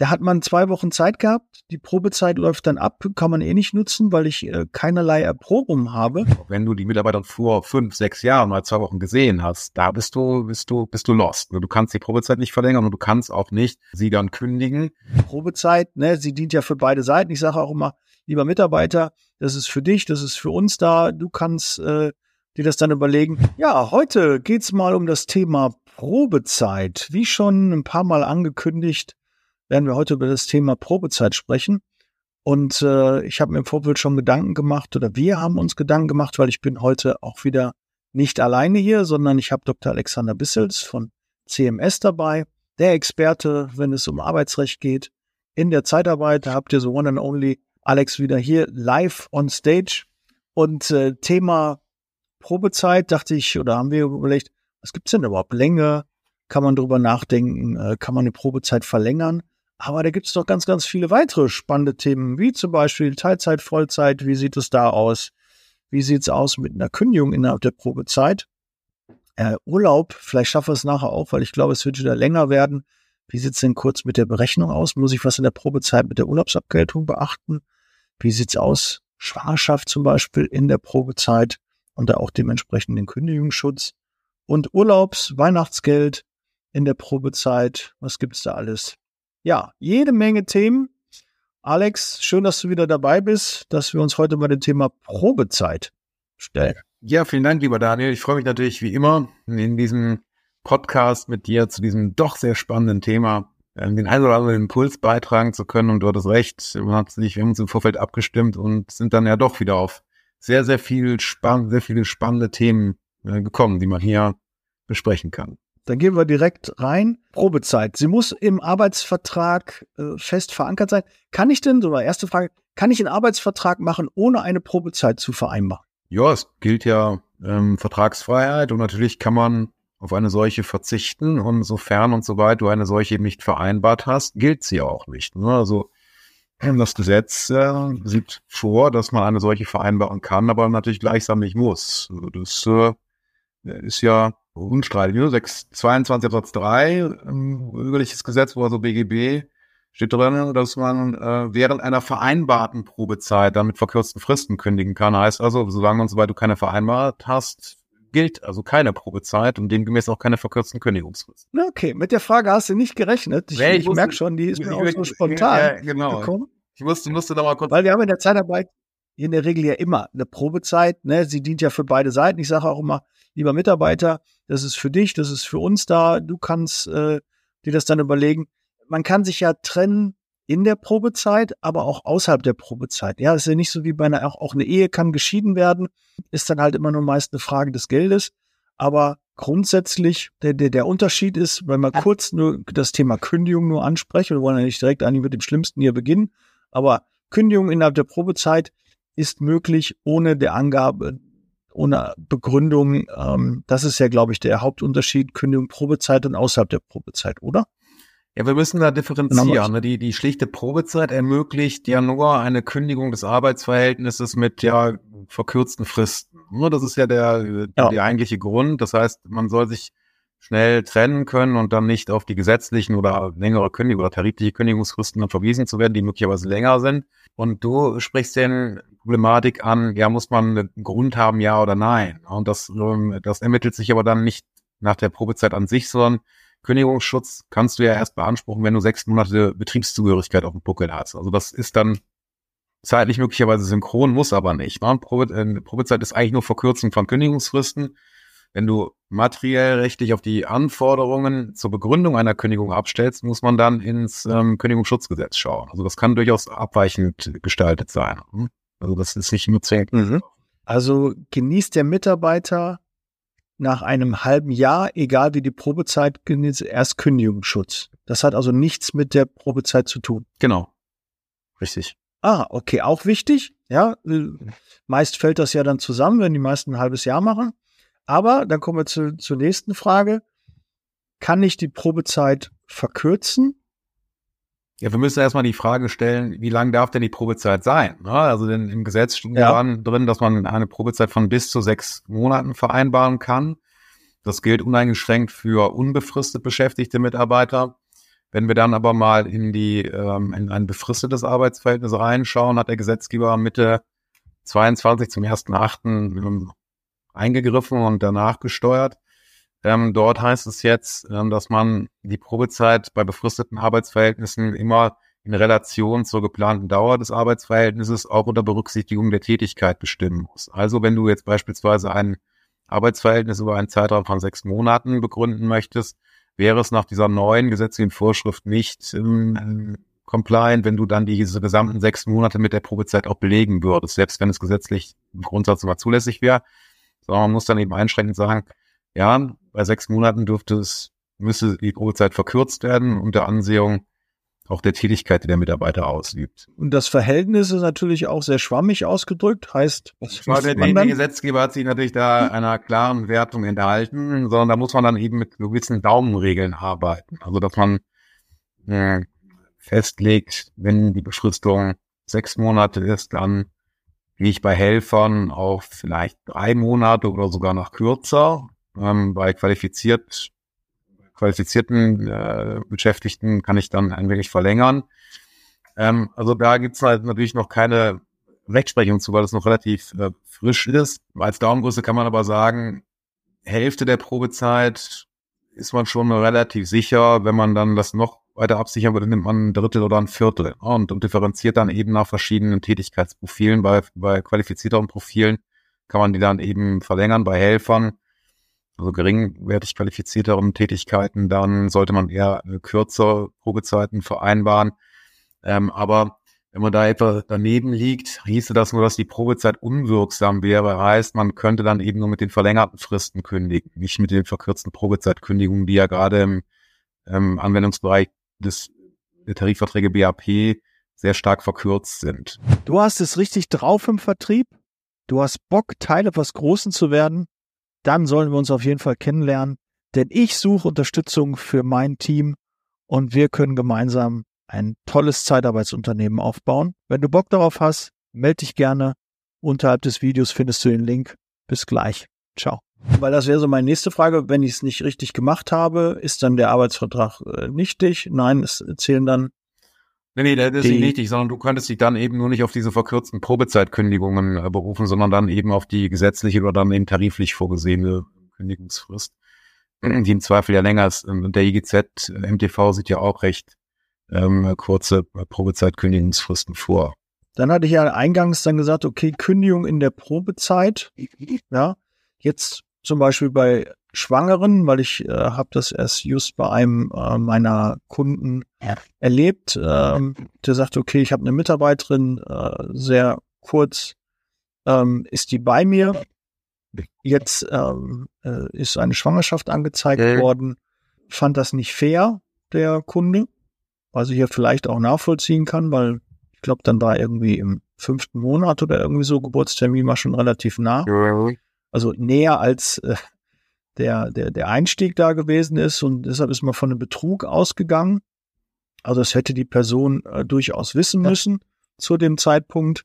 Da hat man zwei Wochen Zeit gehabt. Die Probezeit läuft dann ab, kann man eh nicht nutzen, weil ich äh, keinerlei Erprobung habe. Wenn du die Mitarbeiter vor fünf, sechs Jahren mal zwei Wochen gesehen hast, da bist du, bist du, bist du lost. Du kannst die Probezeit nicht verlängern und du kannst auch nicht sie dann kündigen. Probezeit, ne, sie dient ja für beide Seiten. Ich sage auch immer, lieber Mitarbeiter, das ist für dich, das ist für uns da. Du kannst äh, dir das dann überlegen. Ja, heute geht's mal um das Thema Probezeit. Wie schon ein paar Mal angekündigt, werden wir heute über das Thema Probezeit sprechen. Und äh, ich habe mir im Vorfeld schon Gedanken gemacht oder wir haben uns Gedanken gemacht, weil ich bin heute auch wieder nicht alleine hier, sondern ich habe Dr. Alexander Bissels von CMS dabei, der Experte, wenn es um Arbeitsrecht geht. In der Zeitarbeit, da habt ihr so one and only Alex wieder hier live on stage. Und äh, Thema Probezeit dachte ich, oder haben wir überlegt, was gibt's denn überhaupt? Länge? Kann man drüber nachdenken? Äh, kann man die Probezeit verlängern? Aber da gibt es doch ganz, ganz viele weitere spannende Themen, wie zum Beispiel Teilzeit, Vollzeit. Wie sieht es da aus? Wie sieht es aus mit einer Kündigung innerhalb der Probezeit? Äh, Urlaub, vielleicht schaffen wir es nachher auch, weil ich glaube, es wird wieder länger werden. Wie sieht es denn kurz mit der Berechnung aus? Muss ich was in der Probezeit mit der Urlaubsabgeltung beachten? Wie sieht es aus? Schwangerschaft zum Beispiel in der Probezeit und da auch dementsprechend den Kündigungsschutz. Und Urlaubs, Weihnachtsgeld in der Probezeit. Was gibt es da alles? Ja, jede Menge Themen. Alex, schön, dass du wieder dabei bist, dass wir uns heute mal dem Thema Probezeit stellen. Ja, vielen Dank, lieber Daniel. Ich freue mich natürlich wie immer in diesem Podcast mit dir zu diesem doch sehr spannenden Thema ähm, den einen oder anderen Impuls beitragen zu können. Und du hattest recht, wir haben uns im Vorfeld abgestimmt und sind dann ja doch wieder auf sehr, sehr viel spannend, sehr viele spannende Themen äh, gekommen, die man hier besprechen kann. Dann gehen wir direkt rein. Probezeit. Sie muss im Arbeitsvertrag äh, fest verankert sein. Kann ich denn, so mal erste Frage, kann ich einen Arbeitsvertrag machen, ohne eine Probezeit zu vereinbaren? Ja, es gilt ja ähm, Vertragsfreiheit und natürlich kann man auf eine solche verzichten und sofern und soweit du eine solche eben nicht vereinbart hast, gilt sie auch nicht. Ne? Also ähm, das Gesetz äh, sieht vor, dass man eine solche vereinbaren kann, aber natürlich gleichsam nicht muss. Also das äh, ist ja unstreitig. Ne? 6, 22 Absatz 3, ähm, bürgerliches Gesetz, wo also BGB steht drin, dass man äh, während einer vereinbarten Probezeit dann mit verkürzten Fristen kündigen kann. Heißt also, solange und soweit du keine vereinbart hast, gilt also keine Probezeit und demgemäß auch keine verkürzten Kündigungsfristen. Okay, mit der Frage hast du nicht gerechnet. Ich, nee, ich, ich merke schon, die ist mir auch so spontan ja, genau. gekommen. Ich musste, musste da mal kurz. Weil wir haben in der Zeitarbeit in der Regel ja immer eine Probezeit. Ne? Sie dient ja für beide Seiten. Ich sage auch immer, lieber Mitarbeiter, das ist für dich, das ist für uns da. Du kannst äh, dir das dann überlegen. Man kann sich ja trennen in der Probezeit, aber auch außerhalb der Probezeit. Ja, ist ja nicht so wie bei einer, auch, auch eine Ehe kann geschieden werden, ist dann halt immer nur meist eine Frage des Geldes. Aber grundsätzlich, der, der, der Unterschied ist, wenn man kurz nur das Thema Kündigung nur ansprechen, wir wollen ja nicht direkt eigentlich mit dem Schlimmsten hier beginnen, aber Kündigung innerhalb der Probezeit ist möglich ohne der Angabe ohne Begründung. Ähm, das ist ja, glaube ich, der Hauptunterschied, Kündigung Probezeit und außerhalb der Probezeit, oder? Ja, wir müssen da differenzieren. Ne? Die, die schlichte Probezeit ermöglicht ja nur eine Kündigung des Arbeitsverhältnisses mit ja verkürzten Fristen. Ne? Das ist ja der, ja. der eigentliche Grund. Das heißt, man soll sich schnell trennen können und dann nicht auf die gesetzlichen oder längere Kündigung oder tarifliche Kündigungsfristen verwiesen zu werden, die möglicherweise länger sind. Und du sprichst den Problematik an, ja, muss man einen Grund haben, ja oder nein? Und das, ähm, das ermittelt sich aber dann nicht nach der Probezeit an sich, sondern Kündigungsschutz kannst du ja erst beanspruchen, wenn du sechs Monate Betriebszugehörigkeit auf dem Buckel hast. Also das ist dann zeitlich möglicherweise synchron, muss aber nicht. Ne? Probe, äh, Probezeit ist eigentlich nur Verkürzung von Kündigungsfristen. Wenn du materiell rechtlich auf die Anforderungen zur Begründung einer Kündigung abstellst, muss man dann ins ähm, Kündigungsschutzgesetz schauen. Also das kann durchaus abweichend gestaltet sein. Hm? Also das ist nicht nur zwingend. Mhm. Also genießt der Mitarbeiter nach einem halben Jahr, egal wie die Probezeit genießt, erst Kündigungsschutz. Das hat also nichts mit der Probezeit zu tun. Genau. Richtig. Ah, okay, auch wichtig. Ja, äh, meist fällt das ja dann zusammen, wenn die meisten ein halbes Jahr machen. Aber dann kommen wir zu, zur nächsten Frage. Kann ich die Probezeit verkürzen? Ja, wir müssen erstmal die Frage stellen, wie lang darf denn die Probezeit sein? Ne? Also denn im Gesetz steht ja. drin, dass man eine Probezeit von bis zu sechs Monaten vereinbaren kann. Das gilt uneingeschränkt für unbefristet beschäftigte Mitarbeiter. Wenn wir dann aber mal in die ähm, in ein befristetes Arbeitsverhältnis reinschauen, hat der Gesetzgeber Mitte 22 zum 1.8. Eingegriffen und danach gesteuert. Ähm, dort heißt es jetzt, ähm, dass man die Probezeit bei befristeten Arbeitsverhältnissen immer in Relation zur geplanten Dauer des Arbeitsverhältnisses auch unter Berücksichtigung der Tätigkeit bestimmen muss. Also wenn du jetzt beispielsweise ein Arbeitsverhältnis über einen Zeitraum von sechs Monaten begründen möchtest, wäre es nach dieser neuen gesetzlichen Vorschrift nicht ähm, compliant, wenn du dann diese gesamten sechs Monate mit der Probezeit auch belegen würdest, selbst wenn es gesetzlich im Grundsatz immer zulässig wäre. Sondern man muss dann eben einschränkend sagen, ja, bei sechs Monaten dürfte es, müsste die Probezeit verkürzt werden unter Ansehung auch der Tätigkeit, die der Mitarbeiter ausübt. Und das Verhältnis ist natürlich auch sehr schwammig ausgedrückt, heißt, was ja, der, der Gesetzgeber hat sich natürlich da einer klaren Wertung enthalten, sondern da muss man dann eben mit gewissen Daumenregeln arbeiten. Also, dass man äh, festlegt, wenn die Befristung sechs Monate ist, dann ich bei Helfern auf vielleicht drei Monate oder sogar noch kürzer. Ähm, bei qualifiziert qualifizierten äh, Beschäftigten kann ich dann ein wenig verlängern. Ähm, also da gibt's halt natürlich noch keine Rechtsprechung zu, weil das noch relativ äh, frisch ist. Als Daumengröße kann man aber sagen, Hälfte der Probezeit ist man schon relativ sicher. Wenn man dann das noch weiter absichern würde, nimmt man ein Drittel oder ein Viertel und, und differenziert dann eben nach verschiedenen Tätigkeitsprofilen. Bei, bei qualifizierteren Profilen kann man die dann eben verlängern. Bei Helfern also geringwertig qualifizierteren Tätigkeiten, dann sollte man eher äh, kürzer Probezeiten vereinbaren. Ähm, aber wenn man da etwa daneben liegt, hieße das nur, dass die Probezeit unwirksam wäre. Heißt, man könnte dann eben nur mit den verlängerten Fristen kündigen, nicht mit den verkürzten Probezeitkündigungen, die ja gerade im ähm, Anwendungsbereich des Tarifverträge BAP sehr stark verkürzt sind. Du hast es richtig drauf im Vertrieb. Du hast Bock, Teil etwas Großen zu werden dann sollen wir uns auf jeden Fall kennenlernen, denn ich suche Unterstützung für mein Team und wir können gemeinsam ein tolles Zeitarbeitsunternehmen aufbauen. Wenn du Bock darauf hast, melde dich gerne. Unterhalb des Videos findest du den Link. Bis gleich. Ciao. Weil das wäre so meine nächste Frage. Wenn ich es nicht richtig gemacht habe, ist dann der Arbeitsvertrag äh, nichtig? Nein, es zählen dann Nee, nee, das ist nicht wichtig, sondern du könntest dich dann eben nur nicht auf diese verkürzten Probezeitkündigungen äh, berufen, sondern dann eben auf die gesetzliche oder dann eben tariflich vorgesehene Kündigungsfrist, die im Zweifel ja länger ist. Und der IGZ, MTV sieht ja auch recht ähm, kurze Probezeitkündigungsfristen vor. Dann hatte ich ja eingangs dann gesagt, okay, Kündigung in der Probezeit. Ja, jetzt zum Beispiel bei Schwangeren, weil ich äh, habe das erst just bei einem äh, meiner Kunden ja. erlebt. Ähm, der sagte, okay, ich habe eine Mitarbeiterin, äh, sehr kurz ähm, ist die bei mir. Jetzt ähm, äh, ist eine Schwangerschaft angezeigt okay. worden. Fand das nicht fair, der Kunde, was ich ja vielleicht auch nachvollziehen kann, weil ich glaube, dann war irgendwie im fünften Monat oder irgendwie so Geburtstermin war schon relativ nah. Also näher als äh, der, der, der Einstieg da gewesen ist und deshalb ist man von einem Betrug ausgegangen. Also das hätte die Person äh, durchaus wissen müssen ja. zu dem Zeitpunkt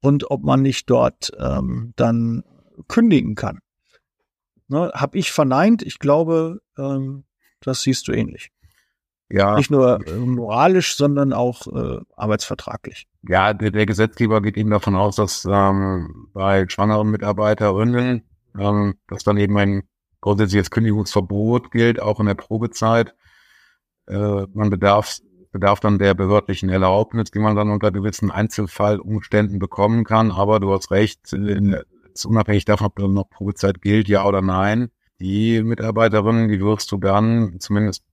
und ob man nicht dort ähm, dann kündigen kann. Ne, hab ich verneint. Ich glaube, ähm, das siehst du ähnlich. Ja. Nicht nur äh, moralisch, sondern auch äh, arbeitsvertraglich. Ja, der, der Gesetzgeber geht eben davon aus, dass ähm, bei schwangeren Mitarbeiterinnen, ähm, dass dann eben ein grundsätzliches Kündigungsverbot gilt, auch in der Probezeit. Äh, man bedarf, bedarf dann der behördlichen Erlaubnis, die man dann unter gewissen Einzelfallumständen bekommen kann. Aber du hast recht, ist unabhängig davon, ob noch Probezeit gilt, ja oder nein. Die Mitarbeiterin, die wirst du dann, zumindest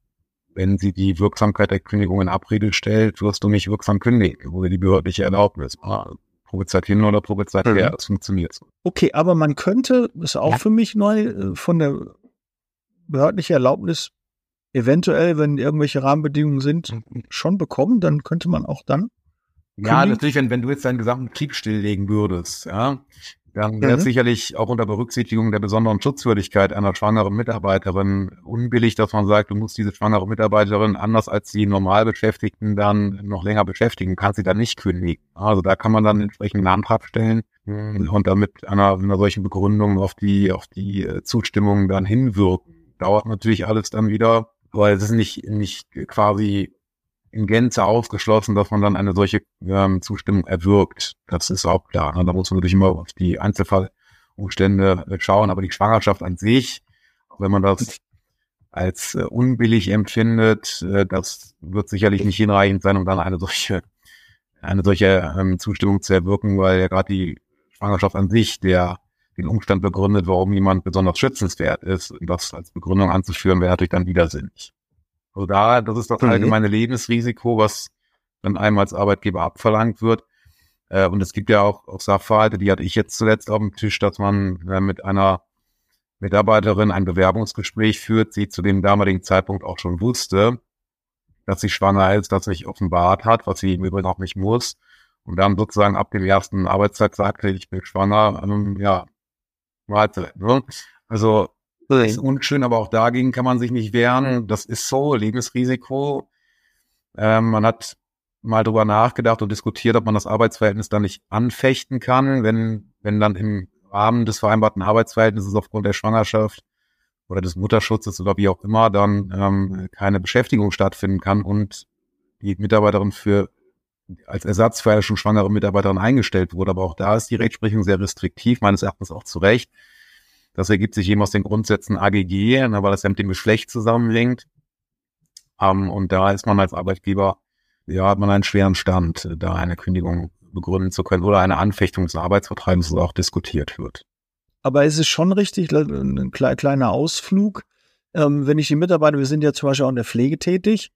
wenn sie die Wirksamkeit der Kündigung in Abrede stellt, wirst du nicht wirksam kündigen, oder die behördliche Erlaubnis. Probezeit hin oder Probezeit mhm. her, es funktioniert so. Okay, aber man könnte, ist auch ja. für mich neu, äh, von der behördlichen Erlaubnis eventuell, wenn irgendwelche Rahmenbedingungen sind, schon bekommen, dann könnte man auch dann. Ja, natürlich, wenn, wenn du jetzt deinen gesamten Betrieb stilllegen würdest, ja, dann wäre mhm. sicherlich auch unter Berücksichtigung der besonderen Schutzwürdigkeit einer schwangeren Mitarbeiterin unbillig, dass man sagt, du musst diese schwangere Mitarbeiterin anders als die Normalbeschäftigten dann noch länger beschäftigen, kannst sie dann nicht kündigen. Also da kann man dann entsprechend einen Antrag stellen mhm. und dann mit einer, einer solchen Begründung auf die, auf die äh, Zustimmung dann hinwirken. Dauert natürlich alles dann wieder Aber es ist nicht, nicht quasi in Gänze ausgeschlossen, dass man dann eine solche ähm, Zustimmung erwirkt. Das ist auch klar. Ne? Da muss man natürlich immer auf die Einzelfallumstände äh, schauen. Aber die Schwangerschaft an sich, wenn man das als äh, unbillig empfindet, äh, das wird sicherlich nicht hinreichend sein, um dann eine solche eine solche ähm, Zustimmung zu erwirken, weil ja gerade die Schwangerschaft an sich der den Umstand begründet, warum jemand besonders schützenswert ist. Und das als Begründung anzuführen, wäre natürlich dann widersinnig. Also da, das ist das mhm. allgemeine Lebensrisiko, was dann einem als Arbeitgeber abverlangt wird. Äh, und es gibt ja auch, auch Sachverhalte, die hatte ich jetzt zuletzt auf dem Tisch, dass man äh, mit einer Mitarbeiterin ein Bewerbungsgespräch führt, sie zu dem damaligen Zeitpunkt auch schon wusste, dass sie schwanger ist, dass sich offenbart hat, was sie im Übrigen auch nicht muss. Und dann sozusagen ab dem ersten Arbeitstag sagte, ich bin schwanger, ähm, ja, Mahlzeit. Ne? Also ist unschön, aber auch dagegen kann man sich nicht wehren. Das ist so, Lebensrisiko. Ähm, man hat mal drüber nachgedacht und diskutiert, ob man das Arbeitsverhältnis dann nicht anfechten kann, wenn, wenn dann im Rahmen des vereinbarten Arbeitsverhältnisses aufgrund der Schwangerschaft oder des Mutterschutzes oder wie auch immer dann ähm, keine Beschäftigung stattfinden kann und die Mitarbeiterin für als Ersatz für eine schon schwangere Mitarbeiterin eingestellt wurde. Aber auch da ist die Rechtsprechung sehr restriktiv, meines Erachtens auch zu Recht. Das ergibt sich eben aus den Grundsätzen AGG, ne, weil das ja mit dem Geschlecht zusammenhängt. Ähm, und da ist man als Arbeitgeber, ja, hat man einen schweren Stand, da eine Kündigung begründen zu können oder eine Anfechtung des Arbeitsvertrags, das auch diskutiert wird. Aber es ist schon richtig, ein kleiner Ausflug. Ähm, wenn ich die Mitarbeiter, wir sind ja zum Beispiel auch in der Pflege tätig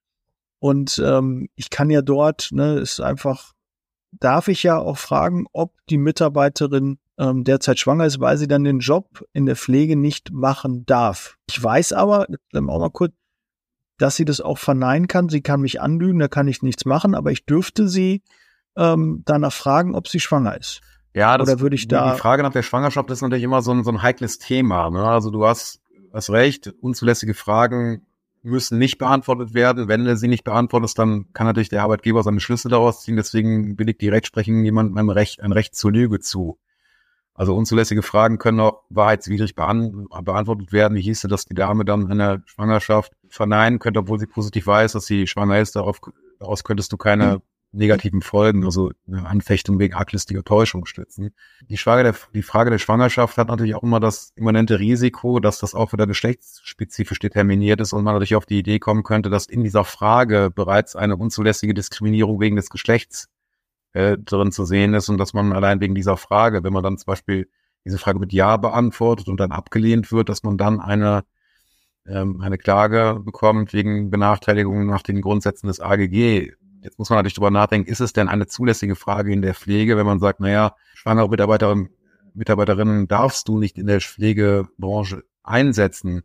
und ähm, ich kann ja dort, ne, ist einfach, darf ich ja auch fragen, ob die Mitarbeiterin ähm, derzeit schwanger ist, weil sie dann den Job in der Pflege nicht machen darf. Ich weiß aber, auch mal kurz, dass sie das auch verneinen kann. Sie kann mich anlügen, da kann ich nichts machen, aber ich dürfte sie ähm, danach fragen, ob sie schwanger ist. Ja, das, Oder würde ich da die Frage nach der Schwangerschaft ist natürlich immer so ein, so ein heikles Thema. Ne? Also du hast, hast recht, unzulässige Fragen müssen nicht beantwortet werden. Wenn du sie nicht beantwortest, dann kann natürlich der Arbeitgeber seine Schlüsse daraus ziehen. Deswegen billigt die Rechtsprechung jemandem ein Recht, ein Recht zur Lüge zu. Also unzulässige Fragen können auch wahrheitswidrig beantwortet werden. Wie hieße, dass die Dame dann eine Schwangerschaft verneinen könnte, obwohl sie positiv weiß, dass sie schwanger ist. Darauf, daraus könntest du keine negativen Folgen, also eine Anfechtung wegen arglistiger Täuschung stützen. Die Frage, der, die Frage der Schwangerschaft hat natürlich auch immer das immanente Risiko, dass das auch wieder geschlechtsspezifisch determiniert ist und man natürlich auf die Idee kommen könnte, dass in dieser Frage bereits eine unzulässige Diskriminierung wegen des Geschlechts äh, drin zu sehen ist und dass man allein wegen dieser Frage, wenn man dann zum Beispiel diese Frage mit Ja beantwortet und dann abgelehnt wird, dass man dann eine ähm, eine Klage bekommt wegen Benachteiligung nach den Grundsätzen des AGG. Jetzt muss man natürlich drüber nachdenken, ist es denn eine zulässige Frage in der Pflege, wenn man sagt, naja, schwangere Mitarbeiterin, Mitarbeiterinnen darfst du nicht in der Pflegebranche einsetzen,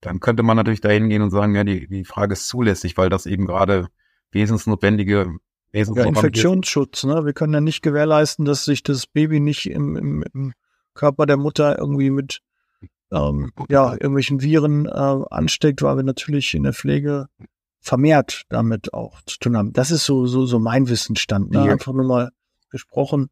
dann könnte man natürlich dahin gehen und sagen, ja, die, die Frage ist zulässig, weil das eben gerade wesensnotwendige ja, Infektionsschutz, ne? Wir können ja nicht gewährleisten, dass sich das Baby nicht im, im, im Körper der Mutter irgendwie mit ähm, ja, irgendwelchen Viren äh, ansteckt, weil wir natürlich in der Pflege vermehrt damit auch zu tun haben. Das ist so, so, so mein Wissensstand. Ne? Einfach nur mal gesprochen.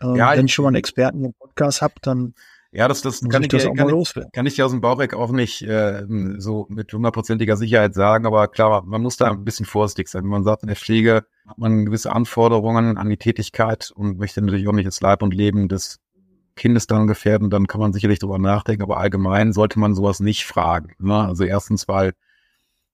Ähm, ja, wenn ich schon mal einen Experten im Podcast habe, dann ja, das, das kann ich, das kann, ich, kann ich dir aus dem Bauch weg auch nicht äh, so mit hundertprozentiger Sicherheit sagen, aber klar, man muss da ein bisschen vorsichtig sein. Wenn man sagt, in der Pflege hat man gewisse Anforderungen an die Tätigkeit und möchte natürlich auch nicht das Leib und Leben des Kindes dann gefährden, dann kann man sicherlich darüber nachdenken, aber allgemein sollte man sowas nicht fragen. Ne? Also erstens, weil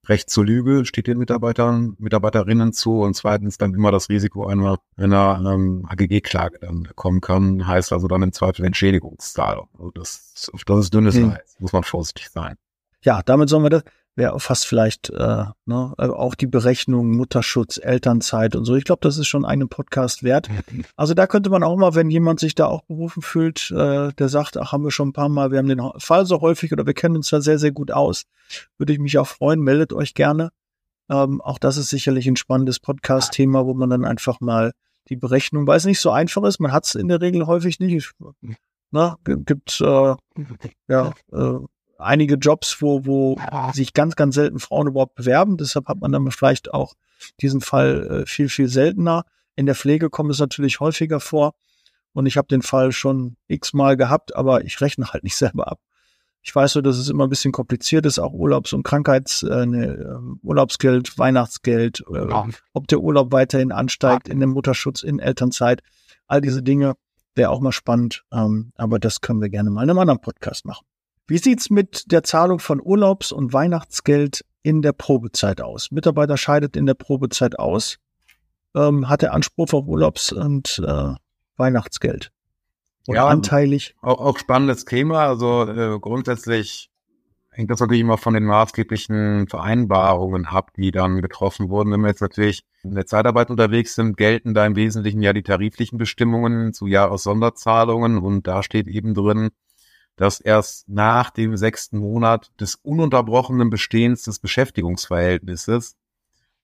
Recht zur Lüge steht den Mitarbeitern, Mitarbeiterinnen zu und zweitens dann immer das Risiko einer, einer ähm, AGG-Klage dann kommen kann, heißt also dann im Zweifel Entschädigungszahlung. Also das, das ist dünnes hm. Eis, muss man vorsichtig sein. Ja, damit sollen wir das, wäre fast vielleicht äh, ne, äh, auch die Berechnung Mutterschutz, Elternzeit und so. Ich glaube, das ist schon einen Podcast wert. Also da könnte man auch mal, wenn jemand sich da auch berufen fühlt, äh, der sagt, ach, haben wir schon ein paar Mal, wir haben den Fall so häufig oder wir kennen uns da sehr, sehr gut aus, würde ich mich auch freuen. Meldet euch gerne. Ähm, auch das ist sicherlich ein spannendes Podcast-Thema, wo man dann einfach mal die Berechnung, weil es nicht so einfach ist, man hat es in der Regel häufig nicht. Na, gibt äh, ja äh, einige Jobs, wo, wo sich ganz, ganz selten Frauen überhaupt bewerben. Deshalb hat man dann vielleicht auch diesen Fall äh, viel, viel seltener. In der Pflege kommt es natürlich häufiger vor. Und ich habe den Fall schon x-mal gehabt, aber ich rechne halt nicht selber ab. Ich weiß so, dass es immer ein bisschen kompliziert ist, auch Urlaubs- und Krankheits-, äh, ne, Urlaubsgeld, Weihnachtsgeld, äh, ja. ob der Urlaub weiterhin ansteigt in dem Mutterschutz, in Elternzeit, all diese Dinge wäre auch mal spannend. Ähm, aber das können wir gerne mal in einem anderen Podcast machen. Wie sieht's mit der Zahlung von Urlaubs- und Weihnachtsgeld in der Probezeit aus? Mitarbeiter scheidet in der Probezeit aus, ähm, hat er Anspruch auf Urlaubs- und äh, Weihnachtsgeld? Oder ja, anteilig? Auch, auch spannendes Thema. Also äh, grundsätzlich hängt das natürlich immer von den maßgeblichen Vereinbarungen ab, die dann getroffen wurden. Wenn wir jetzt natürlich in der Zeitarbeit unterwegs sind, gelten da im Wesentlichen ja die tariflichen Bestimmungen zu Jahressonderzahlungen und da steht eben drin, dass erst nach dem sechsten Monat des ununterbrochenen Bestehens des Beschäftigungsverhältnisses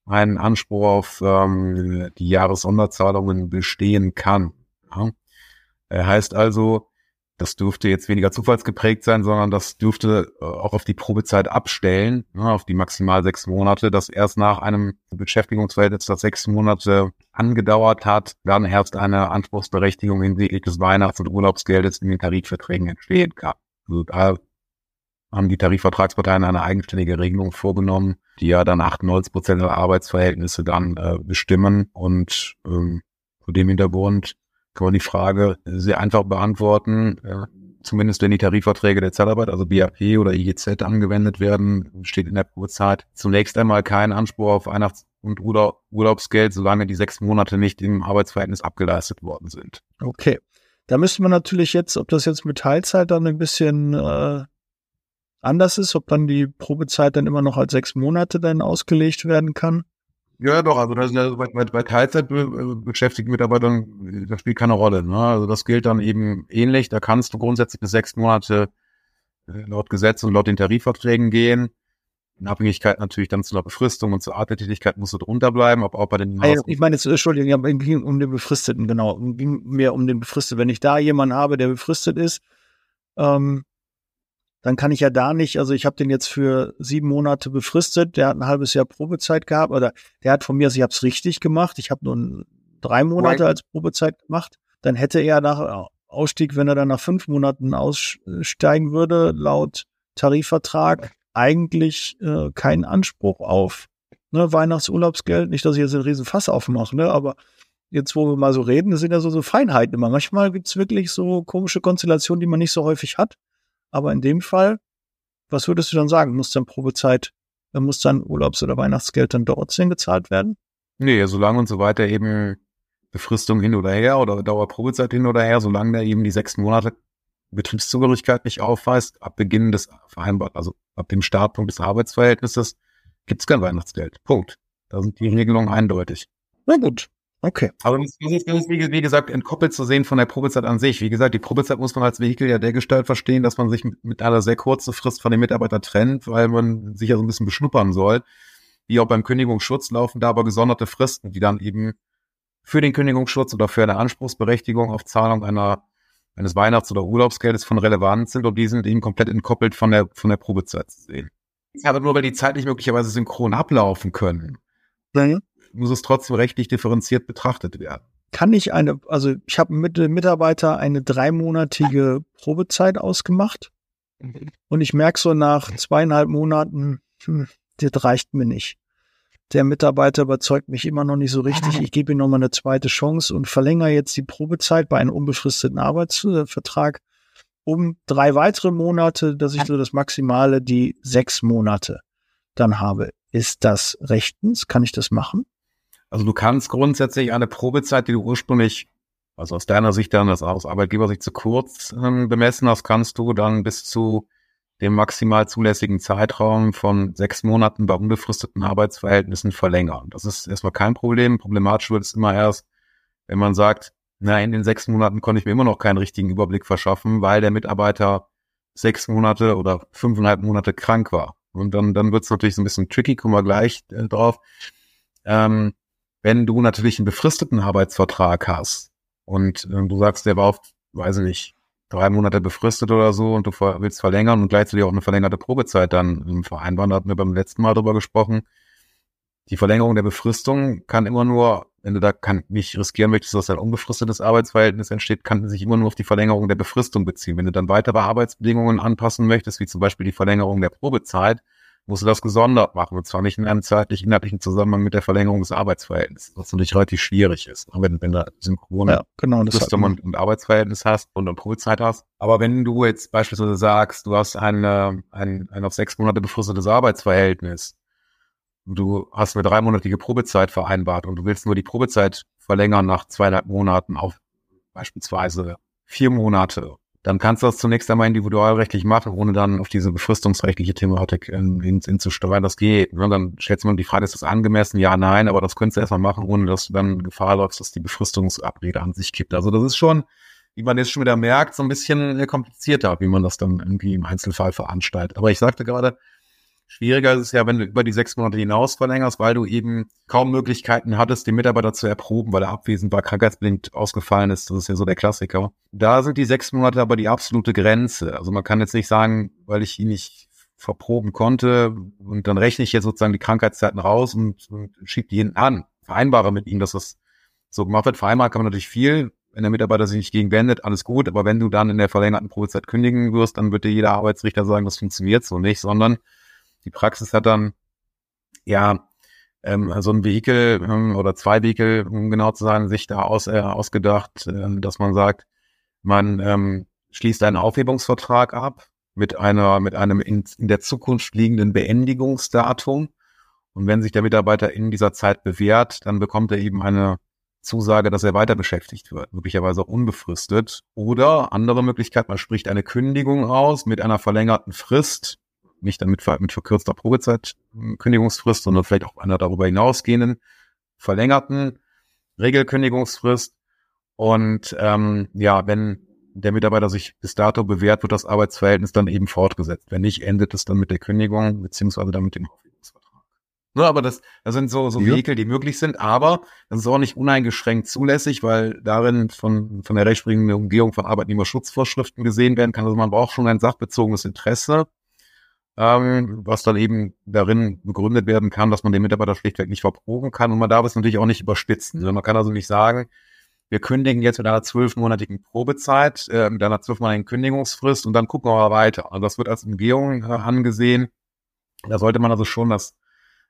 ein Anspruch auf ähm, die Jahressonderzahlungen bestehen kann. Ja. Heißt also, das dürfte jetzt weniger zufallsgeprägt sein, sondern das dürfte äh, auch auf die Probezeit abstellen, ne, auf die maximal sechs Monate, dass erst nach einem Beschäftigungsverhältnis, das sechs Monate angedauert hat, dann erst eine Anspruchsberechtigung hinsichtlich des Weihnachts- und Urlaubsgeldes in den Tarifverträgen entstehen kann. Also da haben die Tarifvertragsparteien eine eigenständige Regelung vorgenommen, die ja dann 98 Prozent der Arbeitsverhältnisse dann äh, bestimmen und ähm, vor dem Hintergrund kann man die Frage sehr einfach beantworten. Äh, zumindest wenn die Tarifverträge der Zeitarbeit, also BAP oder IGZ angewendet werden, steht in der Probezeit zunächst einmal kein Anspruch auf Weihnachts- und Urlaubsgeld, solange die sechs Monate nicht im Arbeitsverhältnis abgeleistet worden sind. Okay. Da müsste man natürlich jetzt, ob das jetzt mit Teilzeit dann ein bisschen äh, anders ist, ob dann die Probezeit dann immer noch als sechs Monate dann ausgelegt werden kann. Ja, doch, also das ja bei, bei, bei Teilzeit beschäftigten Mitarbeitern, das spielt keine Rolle. Ne? Also das gilt dann eben ähnlich. Da kannst du grundsätzlich bis sechs Monate äh, laut Gesetz und laut den Tarifverträgen gehen. In Abhängigkeit natürlich dann zu einer Befristung und zur Art der Tätigkeit musst du drunter bleiben, aber auch bei den ah, Ich meine jetzt, Entschuldigung, ja, ging um den Befristeten, genau. Ging mir um den Befristeten. Wenn ich da jemanden habe, der befristet ist, ähm, dann kann ich ja da nicht, also ich habe den jetzt für sieben Monate befristet, der hat ein halbes Jahr Probezeit gehabt, oder der hat von mir, also ich habe es richtig gemacht, ich habe nur drei Monate right. als Probezeit gemacht, dann hätte er nach Ausstieg, wenn er dann nach fünf Monaten aussteigen würde, laut Tarifvertrag eigentlich äh, keinen Anspruch auf ne, Weihnachtsurlaubsgeld. Nicht, dass ich jetzt einen riesen Fass aufmache, ne, aber jetzt, wo wir mal so reden, das sind ja so, so Feinheiten immer. Manchmal gibt's wirklich so komische Konstellationen, die man nicht so häufig hat. Aber in dem Fall, was würdest du dann sagen? Muss dann Probezeit, äh, muss dann Urlaubs- oder Weihnachtsgeld dann trotzdem gezahlt werden? Nee, solange und so weiter eben Befristung hin oder her oder Dauerprobezeit hin oder her, solange der eben die sechs Monate Betriebszugehörigkeit nicht aufweist, ab Beginn des vereinbart, also ab dem Startpunkt des Arbeitsverhältnisses, gibt es kein Weihnachtsgeld. Punkt. Da sind die Regelungen eindeutig. Na gut. Okay. Aber das ist, das ist wie, gesagt, entkoppelt zu sehen von der Probezeit an sich. Wie gesagt, die Probezeit muss man als Vehikel ja dergestalt verstehen, dass man sich mit, einer sehr kurzen Frist von dem Mitarbeiter trennt, weil man sich ja so ein bisschen beschnuppern soll. Wie auch beim Kündigungsschutz laufen da aber gesonderte Fristen, die dann eben für den Kündigungsschutz oder für eine Anspruchsberechtigung auf Zahlung einer, eines Weihnachts- oder Urlaubsgeldes von Relevanz sind und die sind eben komplett entkoppelt von der, von der Probezeit zu sehen. Aber nur weil die zeitlich möglicherweise synchron ablaufen können. Ja muss es trotzdem rechtlich differenziert betrachtet werden. Kann ich eine, also ich habe mit dem Mitarbeiter eine dreimonatige Probezeit ausgemacht und ich merke so nach zweieinhalb Monaten, hm, das reicht mir nicht. Der Mitarbeiter überzeugt mich immer noch nicht so richtig. Ich gebe ihm nochmal eine zweite Chance und verlängere jetzt die Probezeit bei einem unbefristeten Arbeitsvertrag um drei weitere Monate, dass ich so das Maximale, die sechs Monate dann habe. Ist das rechtens? Kann ich das machen? Also du kannst grundsätzlich eine Probezeit, die du ursprünglich, also aus deiner Sicht dann, das aus Arbeitgebersicht zu kurz ähm, bemessen hast, kannst du dann bis zu dem maximal zulässigen Zeitraum von sechs Monaten bei unbefristeten Arbeitsverhältnissen verlängern. Das ist erstmal kein Problem. Problematisch wird es immer erst, wenn man sagt, na, in den sechs Monaten konnte ich mir immer noch keinen richtigen Überblick verschaffen, weil der Mitarbeiter sechs Monate oder fünfeinhalb Monate krank war. Und dann, dann wird es natürlich so ein bisschen tricky, kommen wir gleich äh, drauf. Ähm, wenn du natürlich einen befristeten Arbeitsvertrag hast und äh, du sagst, der war auf, weiß ich nicht, drei Monate befristet oder so und du willst verlängern und gleichzeitig auch eine verlängerte Probezeit dann ähm, vereinbaren, da hatten wir beim letzten Mal drüber gesprochen. Die Verlängerung der Befristung kann immer nur wenn du da kann, nicht riskieren möchtest, dass ein unbefristetes Arbeitsverhältnis entsteht, kann sich immer nur auf die Verlängerung der Befristung beziehen. Wenn du dann weitere Arbeitsbedingungen anpassen möchtest, wie zum Beispiel die Verlängerung der Probezeit, musst du das gesondert machen. Und zwar nicht in einem zeitlich inhaltlichen Zusammenhang mit der Verlängerung des Arbeitsverhältnisses, was natürlich relativ schwierig ist, wenn, wenn du synchrone ja, genau, Befristung und, und, Arbeitsverhältnis hast und eine Probezeit hast. Aber wenn du jetzt beispielsweise sagst, du hast ein, ein, ein auf sechs Monate befristetes Arbeitsverhältnis, du hast eine dreimonatige Probezeit vereinbart und du willst nur die Probezeit verlängern nach zweieinhalb Monaten auf beispielsweise vier Monate, dann kannst du das zunächst einmal individualrechtlich machen, ohne dann auf diese befristungsrechtliche Thematik hin, hinzusteuern. Das geht. Und dann stellt man die Frage, ist das angemessen? Ja, nein, aber das könntest du erstmal machen, ohne dass du dann Gefahr läufst, dass die Befristungsabrede an sich kippt. Also das ist schon, wie man jetzt schon wieder merkt, so ein bisschen komplizierter, wie man das dann irgendwie im Einzelfall veranstaltet. Aber ich sagte gerade, Schwieriger ist es ja, wenn du über die sechs Monate hinaus verlängerst, weil du eben kaum Möglichkeiten hattest, den Mitarbeiter zu erproben, weil er abwesend war, krankheitsbedingt ausgefallen ist. Das ist ja so der Klassiker. Da sind die sechs Monate aber die absolute Grenze. Also man kann jetzt nicht sagen, weil ich ihn nicht verproben konnte und dann rechne ich jetzt sozusagen die Krankheitszeiten raus und, und schiebe die hinten an. Vereinbare mit ihm, dass das so gemacht wird. Vereinbaren kann man natürlich viel. Wenn der Mitarbeiter sich nicht gegen wendet, alles gut. Aber wenn du dann in der verlängerten Probezeit kündigen wirst, dann wird dir jeder Arbeitsrichter sagen, das funktioniert so nicht, sondern die Praxis hat dann ja ähm, so ein Vehikel ähm, oder zwei Vehikel, um genau zu sein, sich da aus, äh, ausgedacht, äh, dass man sagt, man ähm, schließt einen Aufhebungsvertrag ab mit einer mit einem in, in der Zukunft liegenden Beendigungsdatum. Und wenn sich der Mitarbeiter in dieser Zeit bewährt, dann bekommt er eben eine Zusage, dass er weiter beschäftigt wird, möglicherweise auch unbefristet. Oder andere Möglichkeit, man spricht eine Kündigung aus mit einer verlängerten Frist, nicht damit mit verkürzter Probezeit hm, Kündigungsfrist, sondern vielleicht auch einer darüber hinausgehenden verlängerten Regelkündigungsfrist. Und ähm, ja, wenn der Mitarbeiter sich bis dato bewährt, wird das Arbeitsverhältnis dann eben fortgesetzt. Wenn nicht, endet es dann mit der Kündigung beziehungsweise dann mit dem Aufhebungsvertrag. Nur aber das, das sind so, so ja. Vehikel, die möglich sind, aber das ist auch nicht uneingeschränkt zulässig, weil darin von, von der rechtsprechenden Umgehung von Arbeitnehmerschutzvorschriften gesehen werden kann. Also man braucht schon ein sachbezogenes Interesse ähm, was dann eben darin begründet werden kann, dass man den Mitarbeiter schlichtweg nicht verproben kann. Und man darf es natürlich auch nicht überspitzen. Also man kann also nicht sagen, wir kündigen jetzt mit einer zwölfmonatigen Probezeit, äh, mit einer zwölfmonatigen Kündigungsfrist und dann gucken wir mal weiter. Also das wird als Umgehung äh, angesehen. Da sollte man also schon das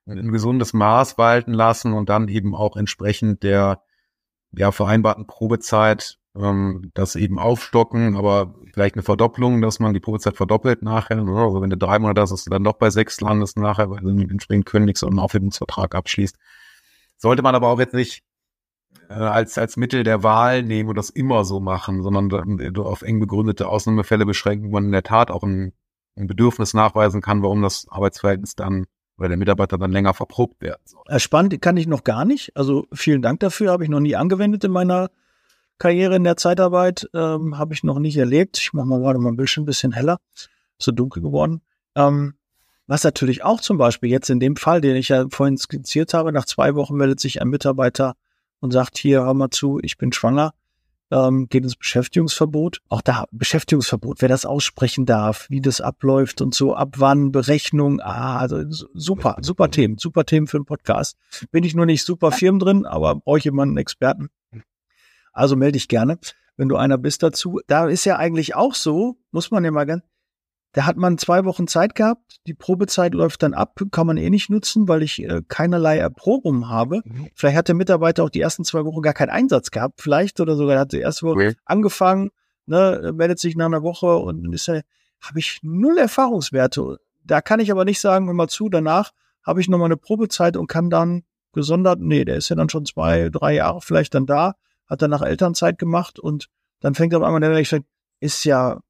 ein gesundes Maß walten lassen und dann eben auch entsprechend der ja, vereinbarten Probezeit ähm, das eben aufstocken, aber vielleicht eine Verdopplung, dass man die Probezeit verdoppelt nachher. Ne? Also wenn du drei Monate hast, dass du dann doch bei sechs landest nachher, weil du entsprechend kündigst und einen Aufhebungsvertrag abschließt. Sollte man aber auch jetzt nicht äh, als, als Mittel der Wahl nehmen und das immer so machen, sondern äh, auf eng begründete Ausnahmefälle beschränken, wo man in der Tat auch ein, ein Bedürfnis nachweisen kann, warum das Arbeitsverhältnis dann weil der Mitarbeiter dann länger verprobt werden soll. Spannend kann ich noch gar nicht. Also vielen Dank dafür, habe ich noch nie angewendet in meiner Karriere in der Zeitarbeit ähm, habe ich noch nicht erlebt. Ich mache mal gerade mein Bildschirm ein bisschen heller. So dunkel geworden. Ähm, was natürlich auch zum Beispiel jetzt in dem Fall, den ich ja vorhin skizziert habe, nach zwei Wochen meldet sich ein Mitarbeiter und sagt, hier, hör mal zu, ich bin schwanger, ähm, geht ins Beschäftigungsverbot. Auch da, Beschäftigungsverbot, wer das aussprechen darf, wie das abläuft und so, ab wann, Berechnung, ah, also super, super Themen, super Themen für einen Podcast. Bin ich nur nicht super Firmen drin, aber brauche ich jemanden Experten. Also melde dich gerne, wenn du einer bist dazu. Da ist ja eigentlich auch so, muss man ja mal ganz, da hat man zwei Wochen Zeit gehabt, die Probezeit läuft dann ab, kann man eh nicht nutzen, weil ich äh, keinerlei Erprobung habe. Mhm. Vielleicht hat der Mitarbeiter auch die ersten zwei Wochen gar keinen Einsatz gehabt, vielleicht oder sogar hat die erste Woche okay. angefangen, ne, meldet sich nach einer Woche und ist ja, habe ich null Erfahrungswerte. Da kann ich aber nicht sagen, hör mal zu, danach habe ich nochmal eine Probezeit und kann dann gesondert, nee, der ist ja dann schon zwei, drei Jahre vielleicht dann da hat er nach Elternzeit gemacht und dann fängt er auf einmal der an, ist ja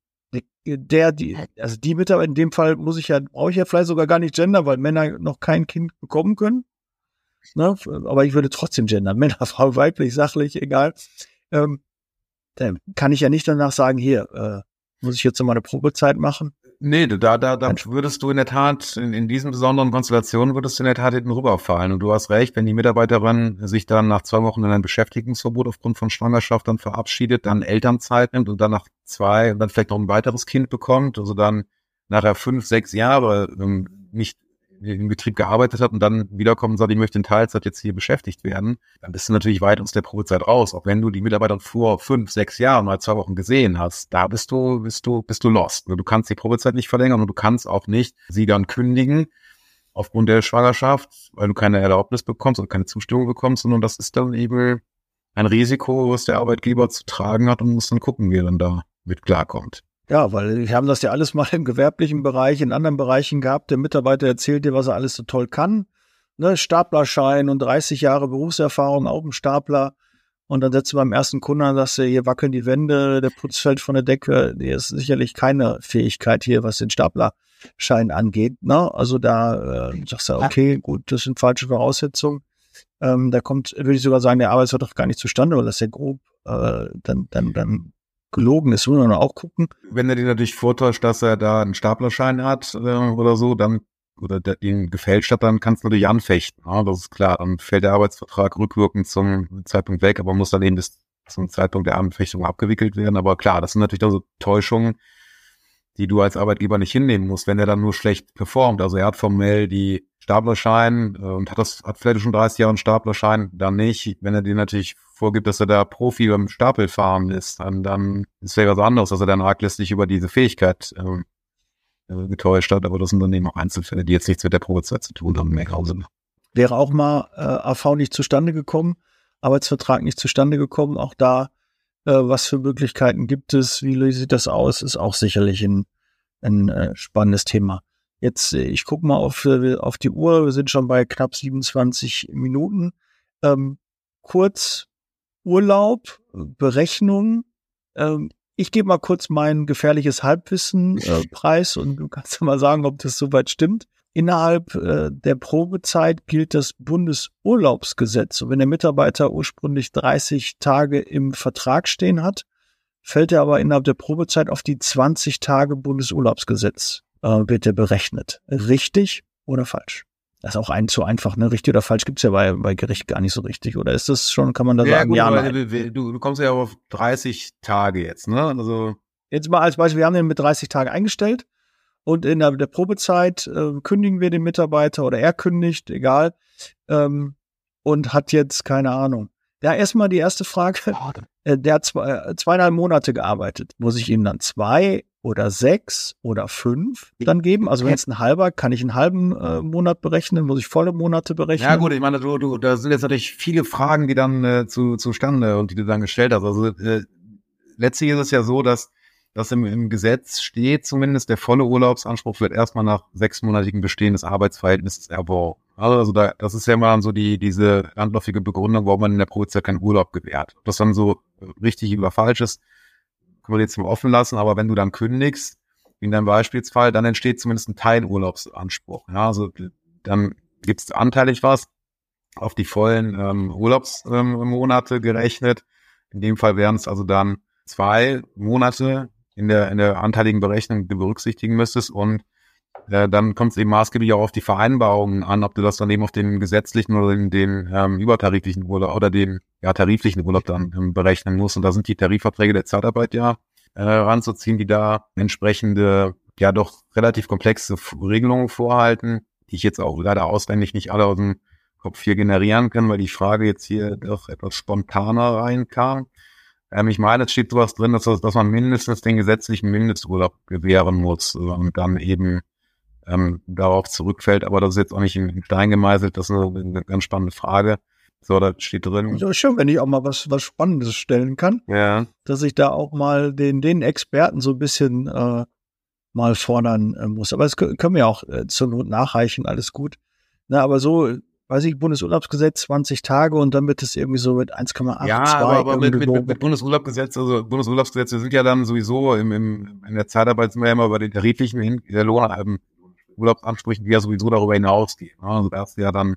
der, die, also die Mitarbeiter, in dem Fall muss ich ja, brauche ich ja vielleicht sogar gar nicht gender, weil Männer noch kein Kind bekommen können. Ne? Aber ich würde trotzdem gendern. Männer, Frau, weiblich, sachlich, egal. Ähm, dann kann ich ja nicht danach sagen, hier, äh, muss ich jetzt mal eine Probezeit machen. Nee, da, da, da würdest du in der Tat, in, in diesen besonderen Konstellationen würdest du in der Tat hinten rüberfallen. Und du hast recht, wenn die Mitarbeiterin sich dann nach zwei Wochen in ein Beschäftigungsverbot aufgrund von Schwangerschaft dann verabschiedet, dann Elternzeit nimmt und dann nach zwei und dann vielleicht noch ein weiteres Kind bekommt, also dann nachher fünf, sechs Jahre ähm, nicht im Betrieb gearbeitet hat und dann wiederkommt und sagt, ich möchte in Teilzeit jetzt hier beschäftigt werden, dann bist du natürlich weit aus der Probezeit raus. Auch wenn du die Mitarbeiter vor fünf, sechs Jahren mal zwei Wochen gesehen hast, da bist du, bist du, bist du lost. Du kannst die Probezeit nicht verlängern und du kannst auch nicht sie dann kündigen aufgrund der Schwangerschaft, weil du keine Erlaubnis bekommst oder keine Zustimmung bekommst, sondern das ist dann eben ein Risiko, was der Arbeitgeber zu tragen hat und muss dann gucken, wie er dann da mit klarkommt. Ja, weil wir haben das ja alles mal im gewerblichen Bereich, in anderen Bereichen gehabt. Der Mitarbeiter erzählt dir, was er alles so toll kann. Ne, Staplerschein und 30 Jahre Berufserfahrung auf dem Stapler. Und dann setzt du beim ersten Kunden an, sagst du, hier wackeln die Wände, der Putz fällt von der Decke. Hier ist sicherlich keine Fähigkeit hier, was den Staplerschein angeht. Ne? Also da äh, sagst du, okay, gut, das sind falsche Voraussetzungen. Ähm, da kommt, würde ich sogar sagen, der Arbeitsvertrag gar nicht zustande, weil das ja grob äh, dann, dann, dann gelogen ist, muss man auch gucken. Wenn er dir natürlich vortäuscht, dass er da einen Staplerschein hat äh, oder so, dann oder der, den gefälscht hat, dann kannst du natürlich anfechten. Ja, das ist klar. Dann fällt der Arbeitsvertrag rückwirkend zum Zeitpunkt weg, aber muss dann eben bis zum Zeitpunkt der Anfechtung abgewickelt werden. Aber klar, das sind natürlich dann so Täuschungen, die du als Arbeitgeber nicht hinnehmen musst, wenn er dann nur schlecht performt. Also er hat formell die Staplerschein äh, und hat das, hat vielleicht schon 30 Jahre einen Staplerschein, dann nicht. Wenn er dir natürlich vorgibt, dass er da Profi beim Stapelfahren ist, dann, dann ist es was anderes, dass er dann arglistig über diese Fähigkeit ähm, äh, getäuscht hat. Aber das sind dann eben auch Einzelfälle, die jetzt nichts mit der Probezeit zu tun haben. Mehr Wäre auch mal äh, AV nicht zustande gekommen, Arbeitsvertrag nicht zustande gekommen. Auch da, äh, was für Möglichkeiten gibt es, wie sieht das aus, ist auch sicherlich ein, ein äh, spannendes Thema. Jetzt, äh, ich gucke mal auf, äh, auf die Uhr, wir sind schon bei knapp 27 Minuten. Ähm, kurz Urlaub, Berechnung. Ähm, ich gebe mal kurz mein gefährliches Halbwissen äh, preis und du kannst mal sagen, ob das soweit stimmt. Innerhalb äh, der Probezeit gilt das Bundesurlaubsgesetz. Und wenn der Mitarbeiter ursprünglich 30 Tage im Vertrag stehen hat, fällt er aber innerhalb der Probezeit auf die 20 Tage Bundesurlaubsgesetz, äh, wird er berechnet. Richtig oder falsch? Das ist auch ein zu einfach, ne? Richtig oder falsch gibt's ja bei, bei Gericht gar nicht so richtig. Oder ist das schon, kann man da ja, sagen, gut, ja, nein. Du, du kommst ja auf 30 Tage jetzt, ne? Also. Jetzt mal als Beispiel, wir haben den mit 30 Tagen eingestellt und in der, der Probezeit äh, kündigen wir den Mitarbeiter oder er kündigt, egal, ähm, und hat jetzt keine Ahnung. Ja, erstmal die erste Frage. Äh, der hat zwei, äh, zweieinhalb Monate gearbeitet. Muss ich ihm dann zwei oder sechs oder fünf dann geben? Also wenn es ein halber, kann ich einen halben äh, Monat berechnen? Muss ich volle Monate berechnen? Ja gut, ich meine, du, du, da sind jetzt natürlich viele Fragen, die dann äh, zu, zustande und die du dann gestellt hast. Also äh, letztlich ist es ja so, dass dass im, im Gesetz steht zumindest, der volle Urlaubsanspruch wird erstmal nach sechsmonatigen Bestehen des Arbeitsverhältnisses erworben. Also da, das ist ja mal so die, diese landläufige Begründung, warum man in der Probezeit keinen Urlaub gewährt. Ob das dann so richtig oder falsch ist, können wir jetzt mal offen lassen, aber wenn du dann kündigst, wie in deinem Beispielsfall, dann entsteht zumindest ein Teilurlaubsanspruch. Ja, also dann gibt es anteilig was auf die vollen ähm, Urlaubsmonate ähm, gerechnet. In dem Fall wären es also dann zwei Monate in der, in der anteiligen Berechnung, die du berücksichtigen müsstest und äh, dann kommt es eben maßgeblich auch auf die Vereinbarungen an, ob du das dann eben auf den gesetzlichen oder den, den ähm, übertariflichen Urlaub oder den ja, tariflichen Urlaub dann ähm, berechnen musst. Und da sind die Tarifverträge der Zeitarbeit ja äh, ranzuziehen, die da entsprechende, ja doch relativ komplexe Regelungen vorhalten, die ich jetzt auch leider auswendig nicht alle aus dem Kopf hier generieren kann, weil die Frage jetzt hier doch etwas spontaner reinkam. Ähm, ich meine, es steht sowas drin, dass, dass man mindestens den gesetzlichen Mindesturlaub gewähren muss und dann eben ähm, darauf zurückfällt. Aber das ist jetzt auch nicht in Stein gemeißelt. Das ist eine, ganz spannende Frage. So, da steht drin. So schön, wenn ich auch mal was, was Spannendes stellen kann. Ja. Dass ich da auch mal den, den Experten so ein bisschen äh, mal fordern äh, muss. Aber das können wir auch äh, zur Not nachreichen, alles gut. Na, aber so, weiß ich, Bundesurlaubsgesetz 20 Tage und dann wird es irgendwie so mit 1,8. Ja, aber, aber mit, mit, mit, mit Bundesurlaubsgesetz, also Bundesurlaubsgesetze sind ja dann sowieso im, im, in der Zeitarbeit sind wir ja immer bei den tariflichen der Lohn, Urlaubsansprüchen, die ja sowieso darüber hinausgehen. Ne? Also da hast du ja dann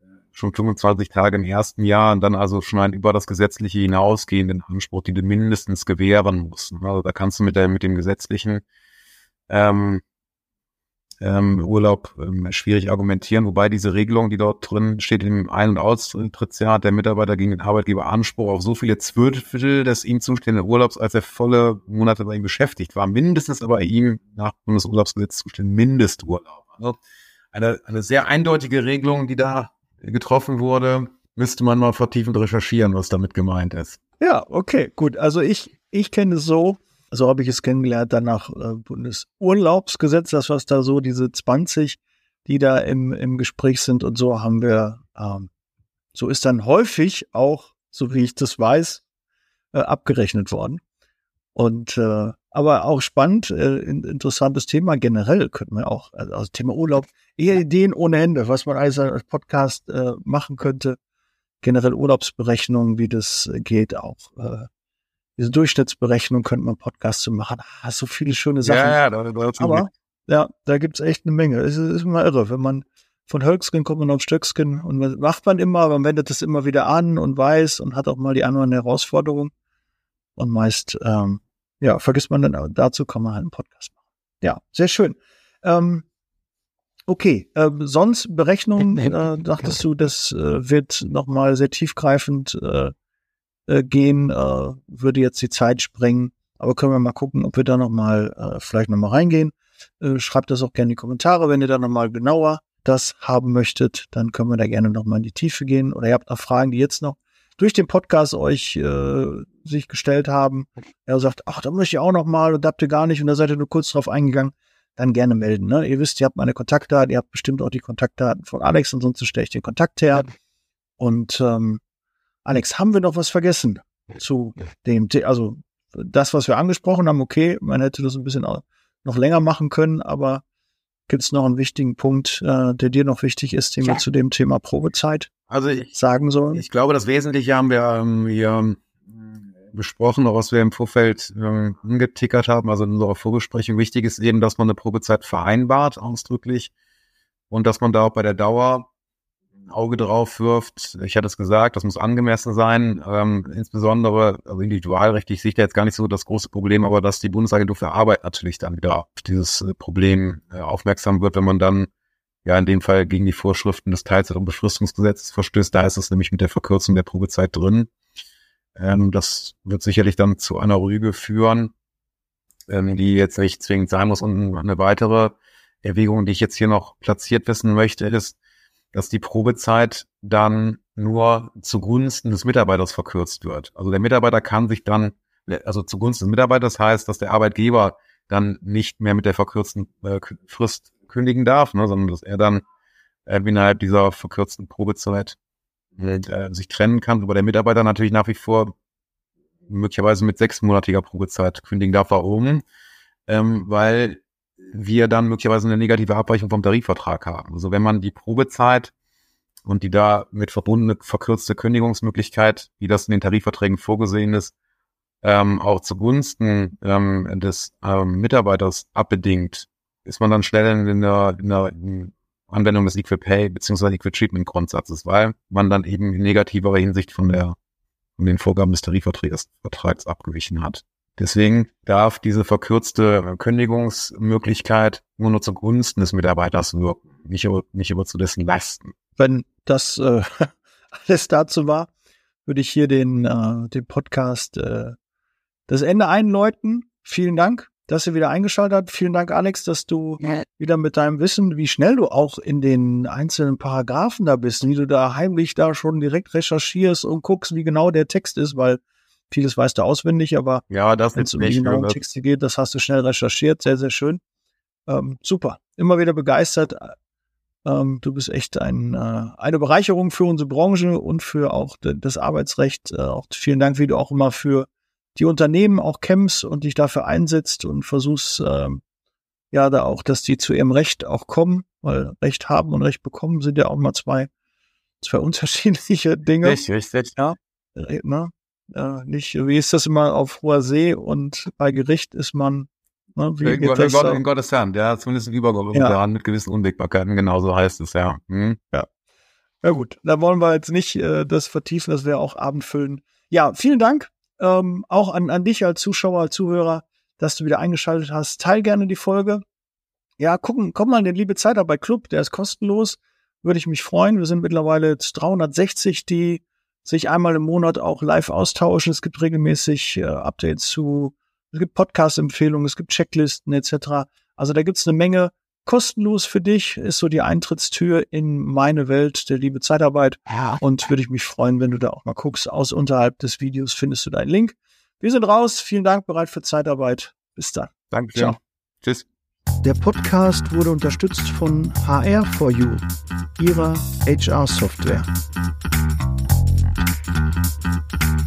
äh, schon 25 Tage im ersten Jahr und dann also schon einen über das Gesetzliche hinausgehenden Anspruch, die du mindestens gewähren musst. Ne? Also da kannst du mit der, mit dem gesetzlichen ähm, ähm, Urlaub ähm, schwierig argumentieren, wobei diese Regelung, die dort drin steht, im Ein- und Austrittsjahr hat der Mitarbeiter gegen den Arbeitgeber Anspruch auf so viele Zwölftel des ihm zustehenden Urlaubs, als er volle Monate bei ihm beschäftigt war. Mindestens aber ihm nach Bundesurlaubsgesetz zustehenden Mindesturlaub. Also eine, eine sehr eindeutige Regelung, die da getroffen wurde. Müsste man mal vertiefend recherchieren, was damit gemeint ist. Ja, okay, gut. Also ich, ich kenne es so, so habe ich es kennengelernt, dann nach äh, Bundesurlaubsgesetz, das was da so, diese 20, die da im, im Gespräch sind und so haben wir, ähm, so ist dann häufig auch, so wie ich das weiß, äh, abgerechnet worden. Und äh, aber auch spannend, äh, interessantes Thema generell könnte man auch, also, also Thema Urlaub, eher Ideen ohne Ende, was man als Podcast äh, machen könnte. Generell Urlaubsberechnungen, wie das geht, auch äh, diese Durchschnittsberechnung könnte man Podcast zu machen. Ah, so viele schöne Sachen. Ja, ja, da, da aber ja, da gibt's echt eine Menge. Es ist, ist immer irre, wenn man von Hölkskin kommt man auf Stöckskin und macht man immer, man wendet es immer wieder an und weiß und hat auch mal die anderen Herausforderungen. Und meist, ähm, ja, vergisst man dann, dazu kann man halt einen Podcast machen. Ja, sehr schön. Ähm, okay, äh, sonst Berechnungen, äh, dachtest du, das äh, wird nochmal sehr tiefgreifend äh, äh, gehen, äh, würde jetzt die Zeit sprengen. Aber können wir mal gucken, ob wir da nochmal äh, vielleicht nochmal reingehen. Äh, schreibt das auch gerne in die Kommentare, wenn ihr da nochmal genauer das haben möchtet, dann können wir da gerne nochmal in die Tiefe gehen. Oder ihr habt noch Fragen, die jetzt noch durch den Podcast euch äh, sich gestellt haben. Er sagt, ach, da möchte ich auch noch mal und da habt ihr gar nicht und da seid ihr nur kurz drauf eingegangen, dann gerne melden. Ne? Ihr wisst, ihr habt meine Kontaktdaten, ihr habt bestimmt auch die Kontaktdaten von Alex, ansonsten stelle ich den Kontakt her. Und ähm, Alex, haben wir noch was vergessen zu dem, also das, was wir angesprochen haben, okay, man hätte das ein bisschen noch länger machen können, aber gibt es noch einen wichtigen Punkt, äh, der dir noch wichtig ist, den ja. wir zu dem Thema Probezeit also ich, sagen sollen? Ich glaube, das Wesentliche haben wir ähm, hier besprochen, auch was wir im Vorfeld ähm, angetickert haben, also in unserer Vorbesprechung. Wichtig ist eben, dass man eine Probezeit vereinbart, ausdrücklich, und dass man da auch bei der Dauer Auge drauf wirft. Ich hatte es gesagt, das muss angemessen sein, ähm, insbesondere, also individualrechtlich sehe ich da jetzt gar nicht so das große Problem, aber dass die Bundesagentur für Arbeit natürlich dann wieder auf dieses äh, Problem äh, aufmerksam wird, wenn man dann ja in dem Fall gegen die Vorschriften des Teilzeit- und Befristungsgesetzes verstößt. Da ist es nämlich mit der Verkürzung der Probezeit drin. Ähm, das wird sicherlich dann zu einer Rüge führen, ähm, die jetzt nicht zwingend sein muss. Und eine weitere Erwägung, die ich jetzt hier noch platziert wissen möchte, ist, dass die Probezeit dann nur zugunsten des Mitarbeiters verkürzt wird. Also der Mitarbeiter kann sich dann, also zugunsten des Mitarbeiters heißt, dass der Arbeitgeber dann nicht mehr mit der verkürzten äh, Frist kündigen darf, ne, sondern dass er dann äh, innerhalb dieser verkürzten Probezeit äh, sich trennen kann, aber der Mitarbeiter natürlich nach wie vor möglicherweise mit sechsmonatiger Probezeit kündigen darf. Warum? Ähm, weil wir dann möglicherweise eine negative Abweichung vom Tarifvertrag haben. Also wenn man die Probezeit und die da mit verbundene verkürzte Kündigungsmöglichkeit, wie das in den Tarifverträgen vorgesehen ist, ähm, auch zugunsten ähm, des ähm, Mitarbeiters abbedingt, ist man dann schnell in der, in der Anwendung des Equal Pay bzw. Equal Treatment Grundsatzes, weil man dann eben in negativerer Hinsicht von der von den Vorgaben des Tarifvertrags Vertrags abgewichen hat. Deswegen darf diese verkürzte Kündigungsmöglichkeit nur noch zugunsten des Mitarbeiters wirken, nicht über, nicht über zu dessen Lasten. Wenn das äh, alles dazu war, würde ich hier den, äh, den Podcast äh, das Ende einläuten. Vielen Dank dass ihr wieder eingeschaltet habt. Vielen Dank, Alex, dass du ja. wieder mit deinem Wissen, wie schnell du auch in den einzelnen Paragraphen da bist, wie du da heimlich da schon direkt recherchierst und guckst, wie genau der Text ist, weil vieles weißt du auswendig, aber ja, das wenn es um die genauen Texte geht, das hast du schnell recherchiert, sehr, sehr schön. Ähm, super, immer wieder begeistert. Ähm, du bist echt ein, äh, eine Bereicherung für unsere Branche und für auch das Arbeitsrecht. Äh, auch vielen Dank, wie du auch immer für die Unternehmen auch kämpfst und dich dafür einsetzt und versuchst, ähm, ja, da auch, dass die zu ihrem Recht auch kommen, weil Recht haben und Recht bekommen sind ja auch mal zwei, zwei unterschiedliche Dinge. Richtig, richtig. Ja, äh, ne? Äh, nicht, wie ist das immer auf hoher See und bei Gericht ist man, ne, wie in, Gott, in, Gott, in Gottes Hand, ja, zumindest in Übergott ja. mit gewissen Unwägbarkeiten, genauso heißt es, ja. Hm. Ja. Ja gut, da wollen wir jetzt nicht äh, das vertiefen, das wäre auch abendfüllen. Ja, vielen Dank ähm, auch an, an dich als Zuschauer, als Zuhörer, dass du wieder eingeschaltet hast. Teil gerne die Folge. Ja, gucken, komm mal in den Liebe Zeitarbeit Club, der ist kostenlos. Würde ich mich freuen. Wir sind mittlerweile jetzt 360, die sich einmal im Monat auch live austauschen. Es gibt regelmäßig äh, Updates zu, es gibt Podcast-Empfehlungen, es gibt Checklisten etc. Also da gibt's eine Menge kostenlos für dich, ist so die Eintrittstür in meine Welt der liebe Zeitarbeit. Ja. Und würde ich mich freuen, wenn du da auch mal guckst. Aus unterhalb des Videos findest du deinen Link. Wir sind raus. Vielen Dank, bereit für Zeitarbeit. Bis dann. Danke. Ciao. Tschüss. Der Podcast wurde unterstützt von HR4U, ihrer HR-Software. Mm-hmm.